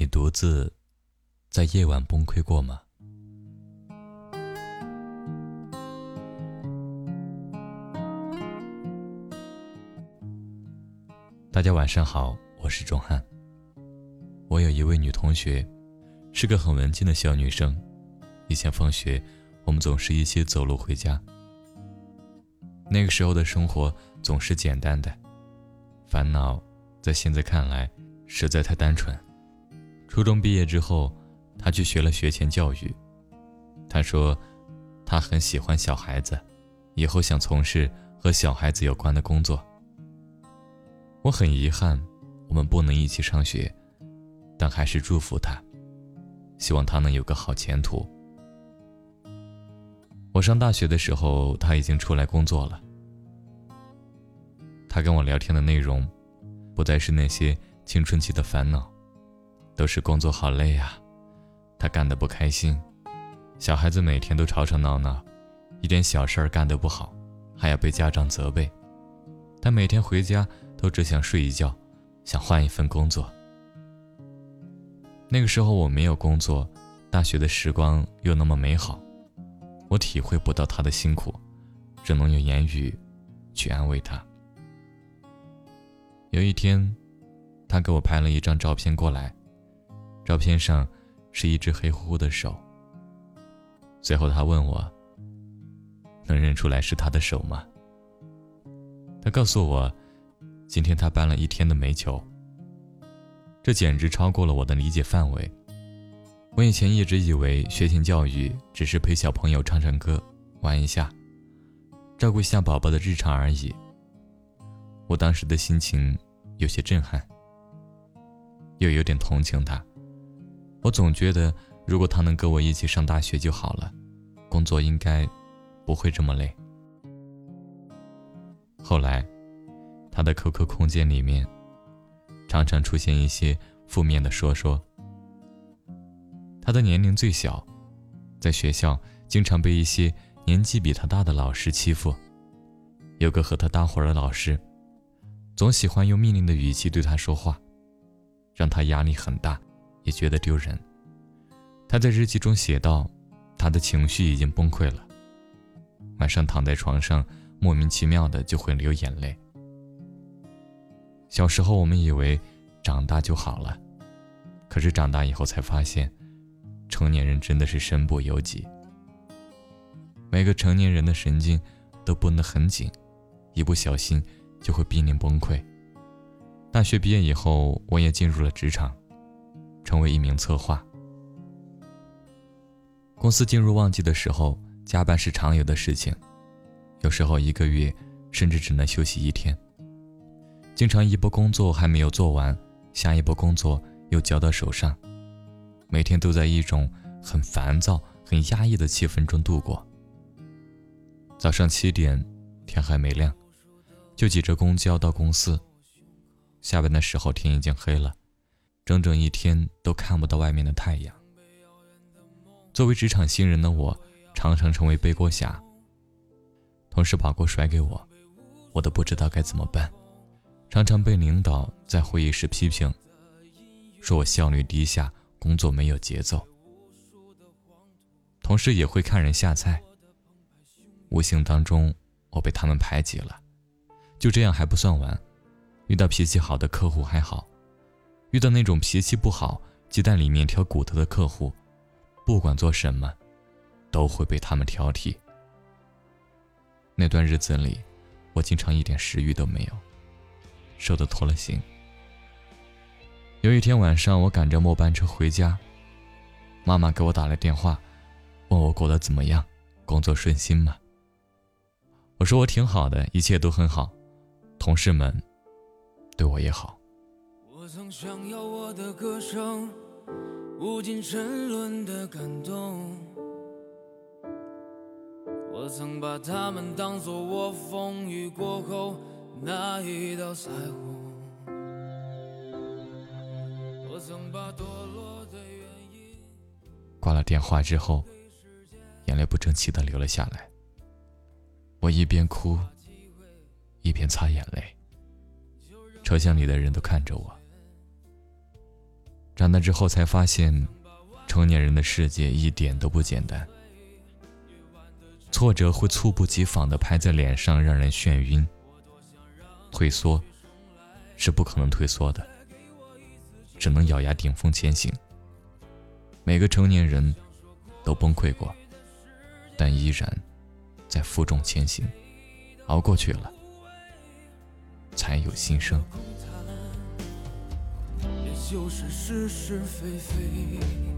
你独自在夜晚崩溃过吗？大家晚上好，我是钟汉。我有一位女同学，是个很文静的小女生。以前放学，我们总是一起走路回家。那个时候的生活总是简单的，烦恼在现在看来实在太单纯。初中毕业之后，他去学了学前教育。他说，他很喜欢小孩子，以后想从事和小孩子有关的工作。我很遗憾，我们不能一起上学，但还是祝福他，希望他能有个好前途。我上大学的时候，他已经出来工作了。他跟我聊天的内容，不再是那些青春期的烦恼，都是工作好累啊，他干得不开心，小孩子每天都吵吵闹闹，一点小事儿干得不好，还要被家长责备，他每天回家。都只想睡一觉，想换一份工作。那个时候我没有工作，大学的时光又那么美好，我体会不到他的辛苦，只能用言语去安慰他。有一天，他给我拍了一张照片过来，照片上是一只黑乎乎的手。最后他问我：“能认出来是他的手吗？”他告诉我。今天他搬了一天的煤球，这简直超过了我的理解范围。我以前一直以为学前教育只是陪小朋友唱唱歌、玩一下，照顾一下宝宝的日常而已。我当时的心情有些震撼，又有点同情他。我总觉得，如果他能跟我一起上大学就好了，工作应该不会这么累。后来。他的 QQ 空间里面，常常出现一些负面的说说。他的年龄最小，在学校经常被一些年纪比他大的老师欺负。有个和他搭伙的老师，总喜欢用命令的语气对他说话，让他压力很大，也觉得丢人。他在日记中写道：“他的情绪已经崩溃了，晚上躺在床上，莫名其妙的就会流眼泪。”小时候，我们以为长大就好了，可是长大以后才发现，成年人真的是身不由己。每个成年人的神经都绷得很紧，一不小心就会濒临崩溃。大学毕业以后，我也进入了职场，成为一名策划。公司进入旺季的时候，加班是常有的事情，有时候一个月甚至只能休息一天。经常一波工作还没有做完，下一波工作又交到手上，每天都在一种很烦躁、很压抑的气氛中度过。早上七点，天还没亮，就挤着公交到公司。下班的时候天已经黑了，整整一天都看不到外面的太阳。作为职场新人的我，常常成为背锅侠。同事把锅甩给我，我都不知道该怎么办。常常被领导在会议室批评，说我效率低下，工作没有节奏。同事也会看人下菜，无形当中我被他们排挤了。就这样还不算完，遇到脾气好的客户还好，遇到那种脾气不好、鸡蛋里面挑骨头的客户，不管做什么，都会被他们挑剔。那段日子里，我经常一点食欲都没有。瘦的脱了形。有一天晚上，我赶着末班车回家，妈妈给我打了电话，问我过得怎么样，工作顺心吗？我说我挺好的，一切都很好，同事们对我也好。我曾想要我的歌声，无尽沉沦的感动。我曾把他们当作我风雨过后。那一道彩虹。我曾把堕落的原因挂了电话之后，眼泪不争气的流了下来。我一边哭，一边擦眼泪。车厢里的人都看着我。长大之后才发现，成年人的世界一点都不简单。挫折会猝不及防地拍在脸上，让人眩晕。退缩是不可能退缩的，只能咬牙顶风前行。每个成年人都崩溃过，但依然在负重前行，熬过去了，才有新生。就是是是非非。